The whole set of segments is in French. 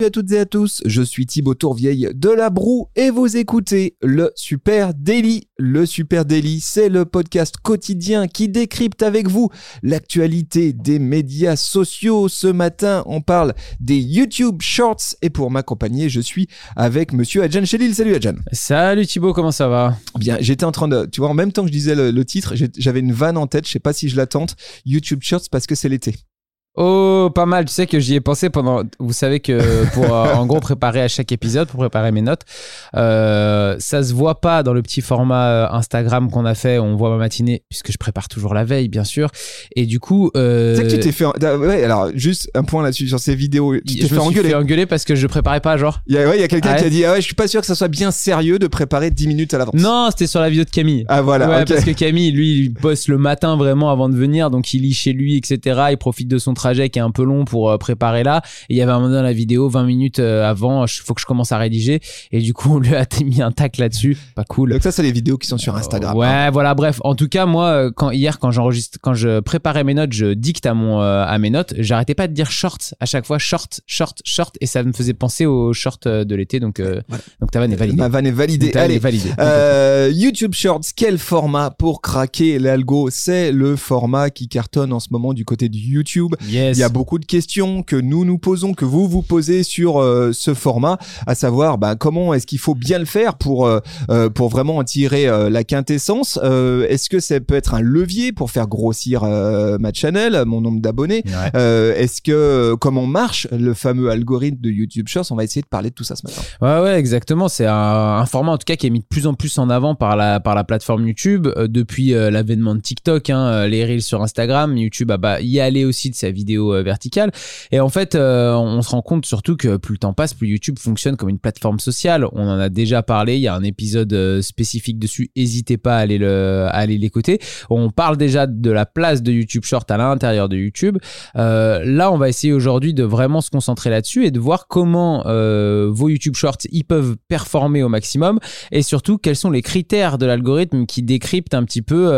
Salut à toutes et à tous, je suis Thibaut Tourvieille de La Broue et vous écoutez le Super Daily. Le Super Daily, c'est le podcast quotidien qui décrypte avec vous l'actualité des médias sociaux. Ce matin, on parle des YouTube Shorts et pour m'accompagner, je suis avec monsieur Adjan Chelil. Salut Adjan. Salut Thibaut, comment ça va? Bien, j'étais en train de, tu vois, en même temps que je disais le, le titre, j'avais une vanne en tête, je sais pas si je la tente, YouTube Shorts parce que c'est l'été. Oh, pas mal. Tu sais que j'y ai pensé pendant. Vous savez que pour euh, en gros préparer à chaque épisode, pour préparer mes notes, euh, ça se voit pas dans le petit format euh, Instagram qu'on a fait. On voit ma matinée puisque je prépare toujours la veille, bien sûr. Et du coup, euh, Tu sais que tu t'es fait, ouais, alors juste un point là-dessus sur ces vidéos, tu je t'es fait engueuler. fait engueuler parce que je préparais pas, genre. Il y a, ouais, il y a quelqu'un Ah qui a dit ah ouais, je suis pas sûr que ça soit bien sérieux de préparer 10 minutes à l'avance. Non, c'était sur la vidéo de Camille. Ah voilà, ouais, parce que Camille, lui, il bosse le matin vraiment avant de venir, donc il lit chez lui, etc. Il profite de son trajet qui est un peu long pour euh, préparer là. Et il y avait un moment dans la vidéo, 20 minutes euh, avant, il faut que je commence à rédiger. Et du coup, on lui a mis un tac là-dessus. Pas cool. Donc ça c'est les vidéos qui sont sur Instagram. Ouais, hein. voilà, bref. En tout cas, moi, euh, quand hier, quand j'enregistre, quand je préparais mes notes, je dicte à mon euh, à mes notes. J'arrêtais pas de dire short à chaque fois, short, short, short, et ça me faisait penser au short euh, de l'été. Donc, euh, Voilà. donc ta vanne est validée. Ma vanne est validée. Allez. est validée. YouTube Shorts, quel format pour craquer l'algo? C'est le format qui cartonne en ce moment du côté de YouTube. Yes. Il y a beaucoup de questions que nous nous posons, que vous vous posez sur euh, ce format, à savoir bah, comment est-ce qu'il faut bien le faire pour euh, euh, pour vraiment en tirer euh, la quintessence. Est-ce que ça peut être un levier pour faire grossir ma channel, mon nombre d'abonnés? Ouais. Est-ce que comment marche le fameux algorithme de YouTube Shorts? On va essayer de parler de tout ça ce matin. Ouais, ouais, exactement. C'est un, un format en tout cas qui est mis de plus en plus en avant par la, par la plateforme YouTube depuis l'avènement de TikTok, hein, les reels sur Instagram. YouTube a bah, y allé aussi de sa vidéo euh, verticale. Et en fait, euh, on se rend compte surtout que plus le temps passe, plus YouTube fonctionne comme une plateforme sociale. On en a déjà parlé. Il y a un épisode euh, spécifique dessus. N'hésitez pas à aller le, à aller l'écouter. On parle déjà de la place de YouTube Short à l'intérieur de YouTube. Là, on va essayer aujourd'hui de vraiment se concentrer là-dessus et de voir comment vos YouTube Shorts ils peuvent performer au maximum et surtout quels sont les critères de l'algorithme qui décryptent un petit peu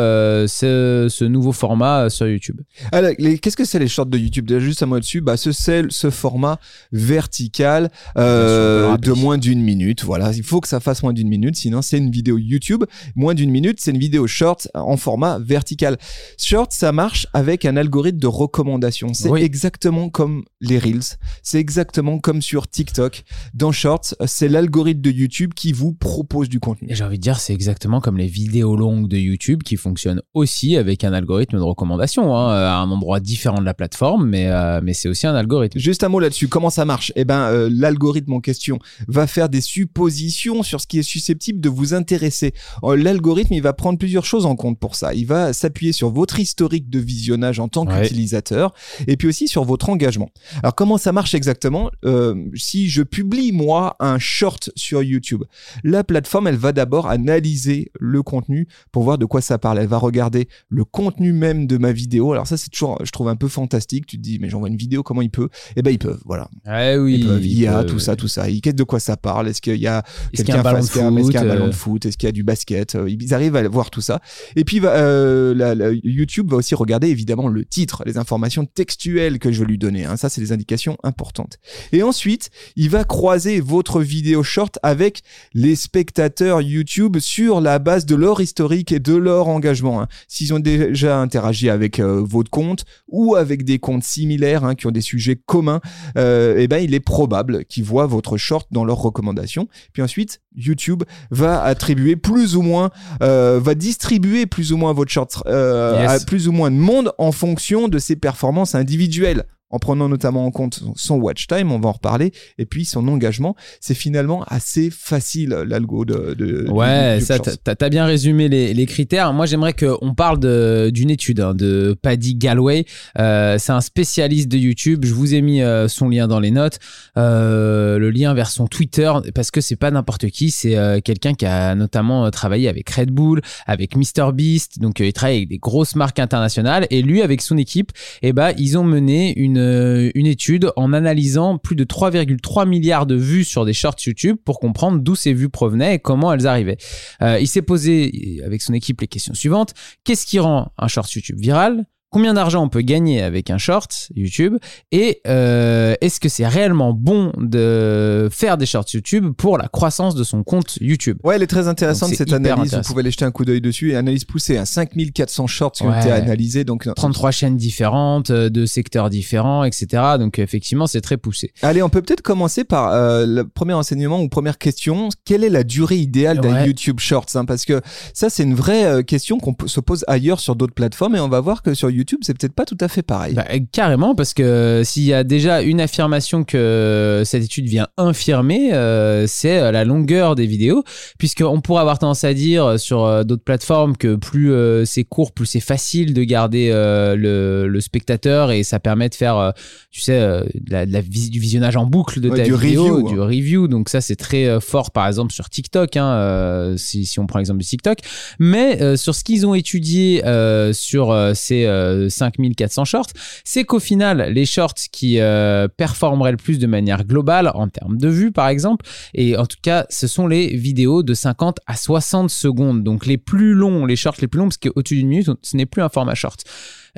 ce, nouveau format sur YouTube. Qu'est-ce que c'est les shorts de YouTube Déjà, juste un mot dessus. Bah, ce c'est ce format vertical euh, de moins d'une minute. Voilà, il faut que ça fasse moins d'une minute, sinon c'est une vidéo YouTube. Moins d'une minute, c'est une vidéo short en format vertical. Short, ça marche avec un algorithme de recommandation. C'est Oui. exactement comme les reels. C'est exactement comme sur TikTok. Dans Shorts, c'est l'algorithme de YouTube qui vous propose du contenu. J'ai envie de dire, c'est exactement comme les vidéos longues de YouTube qui fonctionnent aussi avec un algorithme de recommandation hein, à un endroit différent de la plateforme, mais, euh, mais c'est aussi un algorithme. Juste un mot là-dessus. Comment ça marche? Eh ben, euh, l'algorithme en question va faire des suppositions sur ce qui est susceptible de vous intéresser. Euh, L'algorithme, il va prendre plusieurs choses en compte pour ça. Il va s'appuyer sur votre historique de visionnage en tant Ouais. qu'utilisateur, et puis aussi sur votre engagement. Alors, comment ça marche exactement? Euh, Si je publie moi un short sur YouTube, la plateforme, elle va d'abord analyser le contenu pour voir de quoi ça parle. Elle va regarder le contenu même de ma vidéo. Alors ça, c'est toujours, je trouve un peu fantastique. Tu te dis, mais j'envoie une vidéo, comment ils peuvent Eh ben, ils peuvent, voilà. Ouais, oui, Ils peuvent, il IA, peut- tout ça, tout ça. Ils- qu'est-ce- De quoi ça parle Est-ce qu'il y a Est-ce qu'il y a un quelqu'un face cam? Est-ce qu'il y a un foot, ballon euh, de foot? Est-ce qu'il y a du basket? Euh, Ils arrivent à voir tout ça. Et puis, euh, la- la- YouTube va aussi regarder évidemment le titre, les informations textuelles que je vais lui donner. hein. Ça, c'est des indications importantes. Et ensuite, il va croiser votre vidéo short avec les spectateurs YouTube sur la base de leur historique et de leur engagement. hein. S'ils ont déjà interagi avec euh, votre compte ou avec des comptes similaires hein, qui ont des sujets communs, euh, eh ben, il est probable qu'ils voient votre short dans leurs recommandations. Puis ensuite, YouTube va attribuer plus ou moins, euh, va distribuer plus ou moins votre short euh, Yes. à plus ou moins de monde en fonction de ses performances individuelles. En prenant notamment en compte son watch time, on va en reparler, et puis son engagement, c'est finalement assez facile l'algo de, de Ouais, du ça, t'as bien résumé les, les critères. Moi, j'aimerais qu'on parle de- d'une étude hein, de Paddy Galway. Euh, c'est un spécialiste de YouTube. Je vous ai mis euh, son lien dans les notes, euh, le lien vers son Twitter, parce que c'est pas n'importe qui. C'est quelqu'un qui a notamment travaillé avec Red Bull, avec MrBeast. Donc, il travaille avec des grosses marques internationales. Et lui, avec son équipe, eh ben, ils ont mené une une, une étude en analysant plus de 3,3 milliards de vues sur des shorts YouTube pour comprendre d'où ces vues provenaient et comment elles arrivaient. Euh, il s'est posé avec son équipe les questions suivantes. Qu'est-ce qui rend un short YouTube viral? Combien d'argent on peut gagner avec un short YouTube et euh, est-ce que c'est réellement bon de faire des shorts YouTube pour la croissance de son compte YouTube? Ouais, elle est très intéressante Donc, cette analyse. Vous pouvez aller jeter un coup d'œil dessus. Et analyse poussée, à 5400 shorts qui ont été analysés. Donc, 33 chaînes différentes, euh, de secteurs différents, etc. Donc effectivement, c'est très poussé. allez, on peut peut-être commencer par euh, le premier enseignement ou première question. Quelle est la durée idéale d'un Ouais. YouTube Shorts hein? Parce que ça, c'est une vraie question qu'on se pose ailleurs sur d'autres plateformes. Et on va voir que sur YouTube, c'est peut-être pas tout à fait pareil. Bah, carrément, parce que s'il y a déjà une affirmation que cette étude vient infirmer, euh, c'est euh, la longueur des vidéos, puisqu'on pourrait avoir tendance à dire sur euh, d'autres plateformes que plus euh, c'est court, plus c'est facile de garder euh, le, le spectateur et ça permet de faire, euh, tu sais, euh, de la- de la vis- du visionnage en boucle de Ouais, ta du vidéo, review, du review. Donc ça, c'est très euh, fort, par exemple, sur TikTok, hein, euh, si, si on prend l'exemple du TikTok. Mais euh, sur ce qu'ils ont étudié euh, sur euh, ces euh, 5400 shorts, c'est qu'au final, les shorts qui euh, performeraient le plus de manière globale en termes de vues, par exemple, et en tout cas, ce sont les vidéos de 50 à 60 secondes. Donc les plus longs, les shorts les plus longs, parce qu'au-dessus d'une minute, ce n'est plus un format short.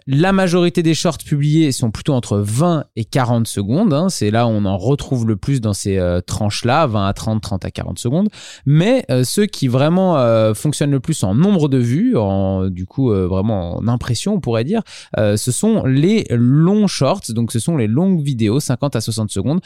La majorité des shorts publiés sont plutôt entre 20 et 40 secondes. hein. C'est là où on en retrouve le plus dans ces euh, tranches-là, 20 à 30, 30 à 40 secondes. Mais euh, ceux qui vraiment euh, fonctionnent le plus en nombre de vues, en, du coup vraiment en impression, on pourrait dire, ce sont les longs shorts. Donc ce sont les longues vidéos, 50 à 60 secondes,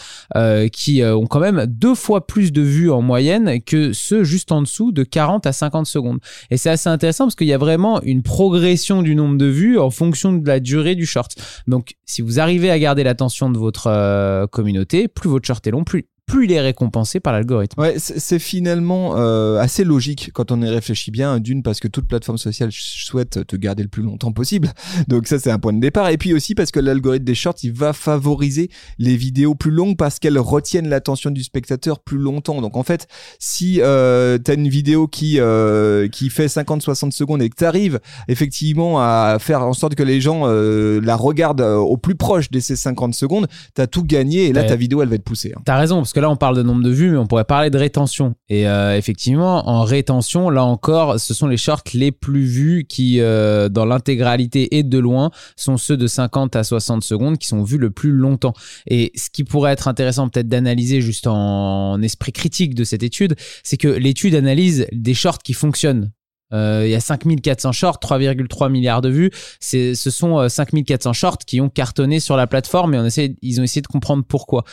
qui ont quand même deux fois plus de vues en moyenne que ceux juste en dessous de 40 à 50 secondes. Et c'est assez intéressant parce qu'il y a vraiment une progression du nombre de vues en fonction de la durée du short. Donc, si vous arrivez à garder l'attention de votre euh, communauté, plus votre short est long, plus, plus il est récompensé par l'algorithme. Ouais, c'est finalement euh, assez logique quand on y réfléchit bien. D'une, parce que toute plateforme sociale souhaite te garder le plus longtemps possible. Donc ça, c'est un point de départ. Et puis aussi parce que l'algorithme des shorts, il va favoriser les vidéos plus longues parce qu'elles retiennent l'attention du spectateur plus longtemps. Donc en fait, si euh, tu as une vidéo qui, euh, qui fait 50-60 secondes et que tu arrives effectivement à faire en sorte que les gens euh, la regardent euh, au plus proche de ces 50 secondes, tu as tout gagné et là, Ouais. ta vidéo, elle va être poussée. hein. T'as raison, parce que là, on parle de nombre de vues, mais on pourrait parler de rétention. Et euh, effectivement, en rétention, là encore, ce sont les shorts les plus vus qui, euh, dans l'intégralité et de loin, sont ceux de 50 à 60 secondes qui sont vus le plus longtemps. Et ce qui pourrait être intéressant peut-être d'analyser juste en esprit critique de cette étude, c'est que l'étude analyse des shorts qui fonctionnent. Euh, il y a 5400 shorts, 3,3 milliards de vues. C'est, ce sont euh, 5400 shorts qui ont cartonné sur la plateforme et on ils ont essayé de comprendre pourquoi.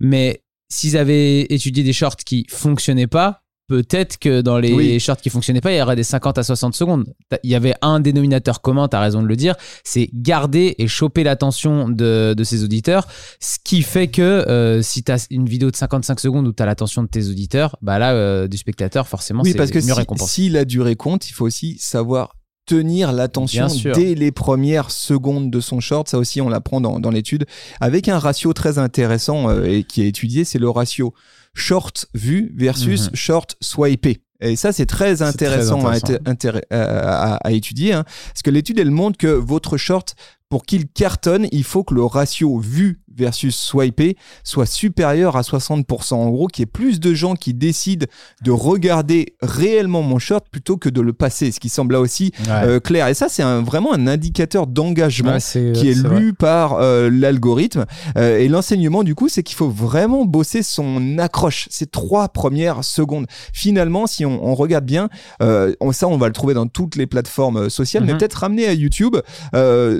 Mais s'ils avaient étudié des shorts qui fonctionnaient pas, peut-être que dans les Oui. shorts qui fonctionnaient pas, il y aurait des 50 à 60 secondes. Il y avait un dénominateur commun, tu as raison de le dire, c'est garder et choper l'attention de, de ses auditeurs. Ce qui fait que euh, si tu as une vidéo de 55 secondes où tu as l'attention de tes auditeurs, bah là, euh, du spectateur, forcément, Oui, c'est parce que mieux si, récompensé. si la durée compte, il faut aussi savoir tenir l'attention dès les premières secondes de son short. Ça aussi, on l'apprend dans, dans l'étude. Avec un ratio très intéressant euh, et qui est étudié, c'est le ratio short vu versus Mhm. short swipé. Et ça, c'est très très intéressant, à intéressant. été- intér- à, à- à étudier. hein. Parce que l'étude, elle montre que votre short, pour qu'il cartonne, il faut que le ratio vu versus swipé soit supérieur à 60%. En gros, qu'il y ait plus de gens qui décident de regarder réellement mon short plutôt que de le passer, ce qui semble là aussi Ouais. euh, clair. Et ça, c'est un- vraiment un indicateur d'engagement Ouais, qui est, vrai. lu par euh, l'algorithme. Euh, et l'enseignement, du coup, c'est qu'il faut vraiment bosser son accroche, ces trois premières secondes. Finalement, si on, on regarde bien, on- ça, on va le trouver dans toutes les plateformes sociales, mais Mhm. peut-être ramener à YouTube,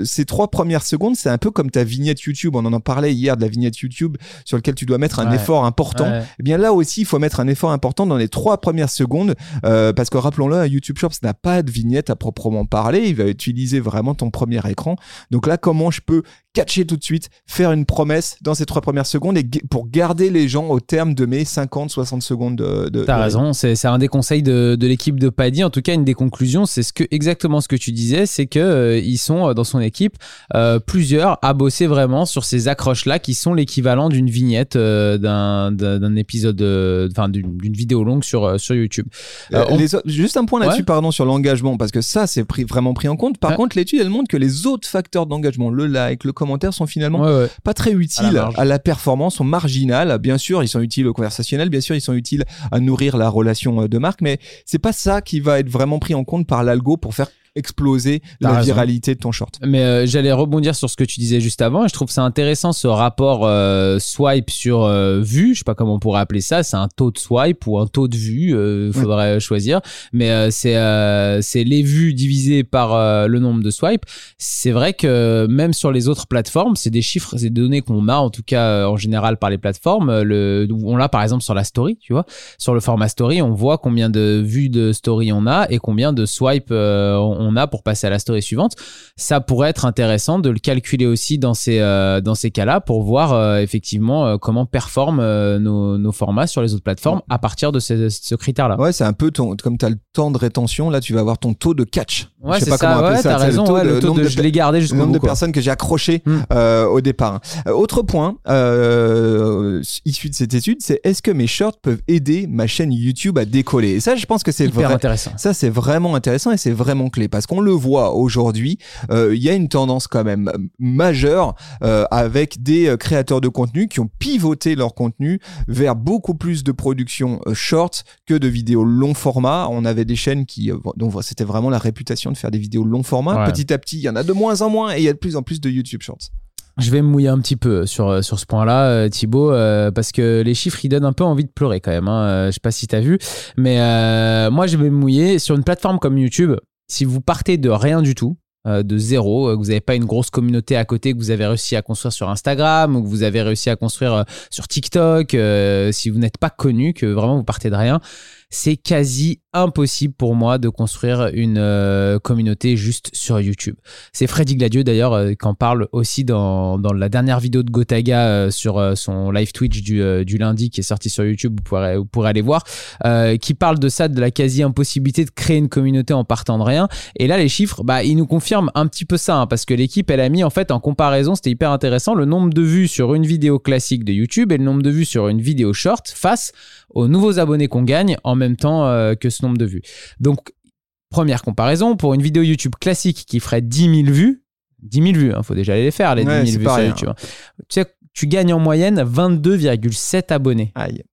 ces trois premières secondes, c'est un peu comme ta vignette YouTube. On en en hier de la vignette YouTube sur lequel tu dois mettre un Ouais. effort important. Ouais. Eh bien là aussi, il faut mettre un effort important dans les trois premières secondes, euh, parce que rappelons-le, un YouTube Shorts n'a pas de vignette à proprement parler. Il va utiliser vraiment ton premier écran. Donc là, comment je peux catcher tout de suite, faire une promesse dans ces trois premières secondes et pour garder les gens au terme de mes 50-60 secondes de. de T'as de- raison, c'est un des conseils de, de l'équipe de Paddy. En tout cas, une des conclusions, c'est ce que exactement ce que tu disais, c'est que euh, ils sont euh, dans son équipe euh, plusieurs à bosser vraiment sur ces accroches. Approches-là qui sont l'équivalent d'une vignette euh, d'un, épisode, euh, enfin d'une, d'une vidéo longue sur, euh, sur YouTube. On- les juste un point là-dessus, Ouais. pardon, sur l'engagement, parce que ça, c'est pris- vraiment pris en compte. Par Ouais. contre, l'étude, elle montre que les autres facteurs d'engagement, le like, le commentaire, sont finalement Ouais, ouais. pas très utiles marge. à la, performance, sont marginales. Bien sûr, ils sont utiles au conversationnel, bien sûr, ils sont utiles à nourrir la relation de marque, mais c'est pas ça qui va être vraiment pris en compte par l'algo pour faire exploser la raison. viralité de ton short. Mais euh, j'allais rebondir sur ce que tu disais juste avant et je trouve ça intéressant ce rapport euh, swipe sur euh, vue, je sais pas comment on pourrait appeler ça, c'est un taux de swipe ou un taux de vue, euh, faudrait choisir, mais c'est c'est les vues divisées par le nombre de swipes. C'est vrai que même sur les autres plateformes, c'est des chiffres, c'est des données qu'on a en tout cas en général par les plateformes, le on l'a par exemple sur la story, tu vois, sur le format story, on voit combien de vues de story on a et combien de swipes euh, on a pour passer à la story suivante. Ça pourrait être intéressant de le calculer aussi dans ces, euh, dans ces cas-là pour voir euh, effectivement euh, comment performent nos, nos formats sur les autres plateformes à partir de ce, ce critère-là. Ouais, c'est un peu ton, comme tu as le temps de rétention, là, tu vas avoir ton taux de catch. Ouais, Je sais pas comment ça, appeler ouais, ça, t'as c'est raison, ouais, le taux nombre de, je l'ai gardé jusqu'au nombre bout. de personnes que j'ai accrochées Hmm. euh, au départ. Euh, autre point issu de cette étude, c'est est-ce que mes shorts peuvent aider ma chaîne YouTube à décoller? Et ça, je pense que c'est Hyper vrai. intéressant. Ça, c'est vraiment intéressant et c'est vraiment clé parce qu'on le voit aujourd'hui, euh, il y a une tendance quand même majeure euh, avec des euh, créateurs de contenu qui ont pivoté leur contenu vers beaucoup plus de production short que de vidéos long format. On avait des chaînes qui, dont c'était vraiment la réputation de faire des vidéos long format. Ouais. Petit à petit, il y en a de moins en moins et il y a de plus en plus de YouTube Shorts. Je vais me mouiller un petit peu sur, sur ce point-là, Thibaut, euh, parce que les chiffres, ils donnent un peu envie de pleurer quand même. Hein. Je sais pas si tu as vu, mais euh, moi, je vais me mouiller sur une plateforme comme YouTube. Si vous partez de rien du tout, euh, de zéro, euh, que vous n'avez pas une grosse communauté à côté que vous avez réussi à construire sur Instagram ou que vous avez réussi à construire euh, sur TikTok, euh, si vous n'êtes pas connu, que vraiment vous partez de rien, c'est quasi impossible pour moi de construire une euh, communauté juste sur YouTube. C'est Freddy Gladieux d'ailleurs euh, qui en parle aussi dans, dans la dernière vidéo de Gotaga euh, sur euh, son live Twitch du, euh, du lundi qui est sorti sur YouTube, vous pourrez, vous pourrez aller voir, euh, qui parle de ça, de la quasi-impossibilité de créer une communauté en partant de rien. Et là, les chiffres, bah, ils nous confirment un petit peu ça, hein, parce que l'équipe, elle a mis en fait en comparaison, c'était hyper intéressant, le nombre de vues sur une vidéo classique de YouTube et le nombre de vues sur une vidéo short face aux nouveaux abonnés qu'on gagne en même temps euh, que ce nombre de vues. Donc, première comparaison, pour une vidéo YouTube classique qui ferait 10 000 vues, 10 000 vues, il faut déjà aller les faire, les Ouais, 10 c'est 000 vues sur rien. YouTube. Tu sais, tu gagnes en moyenne 22,7 abonnés. Aïe.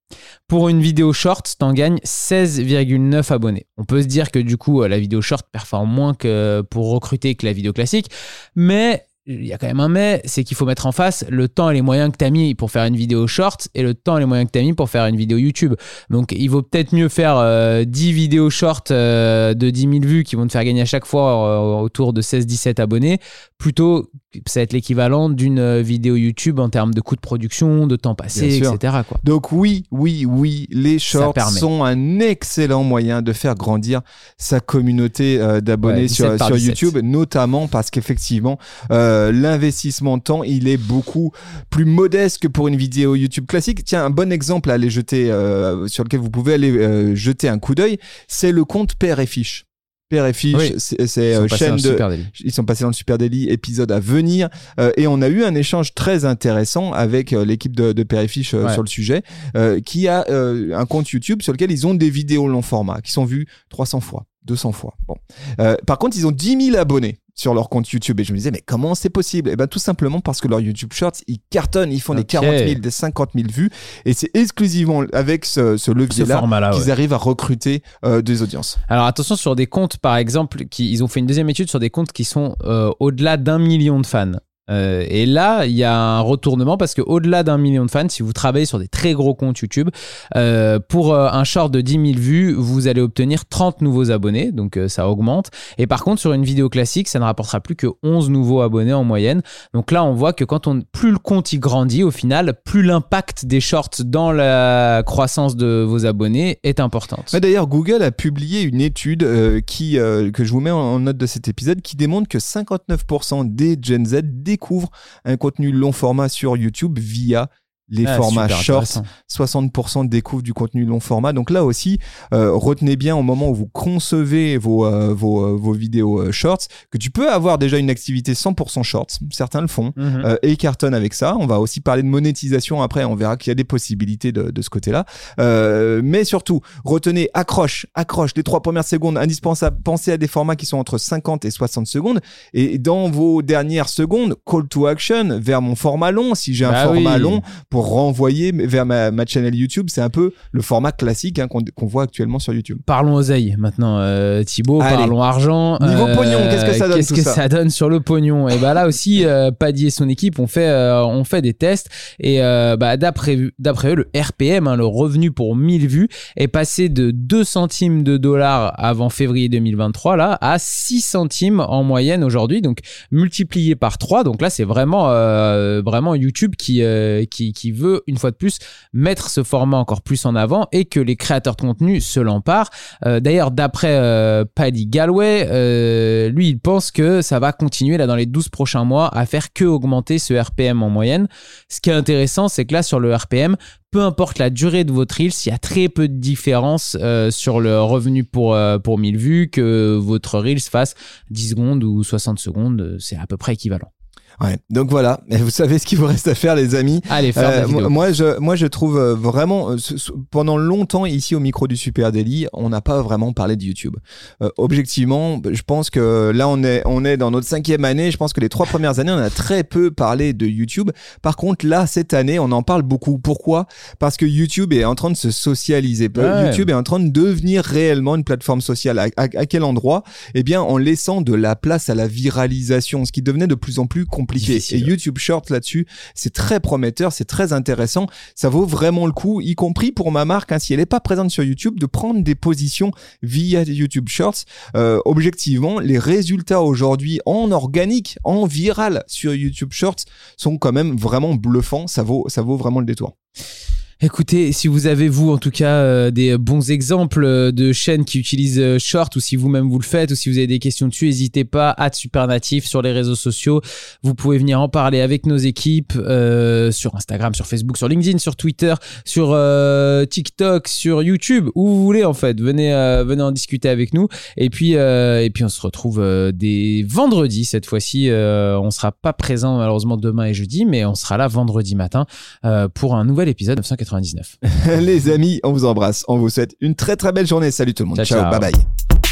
Pour une vidéo short, t'en gagnes 16,9 abonnés. On peut se dire que du coup, euh, la vidéo short performe moins que pour recruter que la vidéo classique, mais il y a quand même un mais, c'est qu'il faut mettre en face le temps et les moyens que tu as mis pour faire une vidéo short et le temps et les moyens que tu as mis pour faire une vidéo YouTube. Donc il vaut peut-être mieux faire euh, 10 vidéos short euh, de 10 000 vues qui vont te faire gagner à chaque fois euh, autour de 16-17 abonnés, plutôt que ça va être l'équivalent d'une euh, vidéo YouTube en termes de coûts de production, de temps passé, etc. Quoi. Donc oui, oui, oui, les shorts sont un excellent moyen de faire grandir sa communauté d'abonnés Ouais, sur, 17 par sur 17. YouTube, notamment parce qu'effectivement, euh, l'investissement de temps, il est beaucoup plus modeste que pour une vidéo YouTube classique. Tiens, un bon exemple à aller jeter, euh, sur lequel vous pouvez aller euh, jeter un coup d'œil, c'est le compte Père et Fiche. Père et Fiche, Oui. c'est c'est, Ils sont euh, passés chaîne dans le de, ils sont passés dans le Super Daily, épisode à venir. Euh, et on a eu un échange très intéressant avec euh, l'équipe de, de Père et Fiche euh, Ouais. sur le sujet, euh, qui a euh, un compte YouTube sur lequel ils ont des vidéos long format, qui sont vues 300 fois, 200 fois. Bon. Euh, par contre, ils ont 10 000 abonnés sur leur compte YouTube. Et je me disais, mais comment c'est possible? Eh ben, tout simplement parce que leur YouTube Shorts, ils cartonnent, ils font des Ok. 40 000, des 50 000 vues. Et c'est exclusivement avec ce, levier-là format-là, qu'ils ouais. arrivent à recruter euh, des audiences. Alors attention sur des comptes, par exemple, qui, ils ont fait une deuxième étude sur des comptes qui sont euh, au-delà d'un million de fans. Euh, et là, il y a un retournement parce que au-delà d'un million de fans, si vous travaillez sur des très gros comptes YouTube, euh, pour euh, un short de 10 000 vues, vous allez obtenir 30 nouveaux abonnés, donc ça augmente. Et par contre, sur une vidéo classique, ça ne rapportera plus que 11 nouveaux abonnés en moyenne. Donc là, on voit que quand on plus le compte il grandit, au final, plus l'impact des shorts dans la croissance de vos abonnés est importante. Ouais, D'ailleurs, Google a publié une étude qui, que je vous mets en, en note de cet épisode qui démontre que 59% des Gen Z découvrent un contenu long format sur YouTube via les Ah, formats shorts, intéressant. 60% découvrent du contenu long format. Donc là aussi, euh, retenez bien au moment où vous concevez vos, euh, vos, euh, vos vidéos shorts que tu peux avoir déjà une activité 100% shorts. Certains le font. Mhm. euh, et cartonnent avec ça. On va aussi parler de monétisation après. On verra qu'il y a des possibilités de, de ce côté-là. Mais surtout, retenez accroche, accroche. Les trois premières secondes indispensables. Pensez à des formats qui sont entre 50 et 60 secondes. Et dans vos dernières secondes, call to action vers mon format long. Si j'ai un Bah format oui. long, pour renvoyer vers ma, ma chaîne YouTube. C'est un peu le format classique hein, qu'on voit actuellement sur YouTube. Parlons oseille maintenant, euh, Thibaut. Allez. Parlons argent. Niveau pognon, qu'est-ce que ça donne, Qu'est-ce que ça ça donne sur le pognon? Et bah là aussi, euh, Paddy et son équipe ont fait, euh, ont fait des tests et euh, bah, d'après eux, le RPM, hein, le revenu pour 1000 vues, est passé de 2 centimes de dollars avant février 2023 là à 6 centimes en moyenne aujourd'hui. Donc multiplié par 3. Donc là, c'est vraiment euh, vraiment YouTube qui, euh, qui qui veut une fois de plus mettre ce format encore plus en avant et que les créateurs de contenu se l'emparent. Euh, D'ailleurs, d'après euh, Paddy Galway, euh, lui, il pense que ça va continuer là dans les 12 prochains mois à faire que augmenter ce RPM en moyenne. Ce qui est intéressant, c'est que là, sur le RPM, peu importe la durée de votre Reels, il y a très peu de différence sur le revenu pour, pour 1000 vues, que votre Reels fasse 10 secondes ou 60 secondes, c'est à peu près équivalent. Ouais. Donc voilà. Et vous savez ce qu'il vous reste à faire, les amis. Allez, faire Euh, moi, je, moi, je trouve euh, vraiment, euh, pendant longtemps ici au micro du Super Daily, on n'a pas vraiment parlé de YouTube. Euh, objectivement, je pense que là, on est, on est dans notre cinquième année. Je pense que les trois premières années, on a très peu parlé de YouTube. Par contre, là, cette année, on en parle beaucoup. Pourquoi? Parce que YouTube est en train de se socialiser. Euh, Ouais. YouTube est en train de devenir réellement une plateforme sociale. À, à- à quel endroit? Eh bien, en laissant de la place à la viralisation, ce qui devenait de plus en plus compliqué. Difficile. Et YouTube Short là-dessus, c'est très prometteur, c'est très intéressant. Ça vaut vraiment le coup, y compris pour ma marque, hein, si elle n'est pas présente sur YouTube, de prendre des positions via YouTube Shorts. Euh, objectivement, les résultats aujourd'hui en organique, en viral sur YouTube Shorts sont quand même vraiment bluffants. Ça vaut, ça vaut vraiment le détour. Écoutez, si vous avez vous en tout cas euh, des bons exemples euh, de chaînes qui utilisent euh, Short ou si vous-même vous le faites ou si vous avez des questions dessus, n'hésitez pas à Supernatif sur les réseaux sociaux. Vous pouvez venir en parler avec nos équipes sur Instagram, sur Facebook, sur LinkedIn, sur Twitter, sur TikTok, sur YouTube, où vous voulez en fait. Venez, venez en discuter avec nous. Et puis, et puis on se retrouve des vendredis cette fois-ci. On sera pas présent malheureusement demain et jeudi, mais on sera là vendredi matin pour un nouvel épisode 999. les amis, on vous embrasse. On vous souhaite une très très belle journée. Salut tout le monde. Ciao, ciao. ciao. bye bye.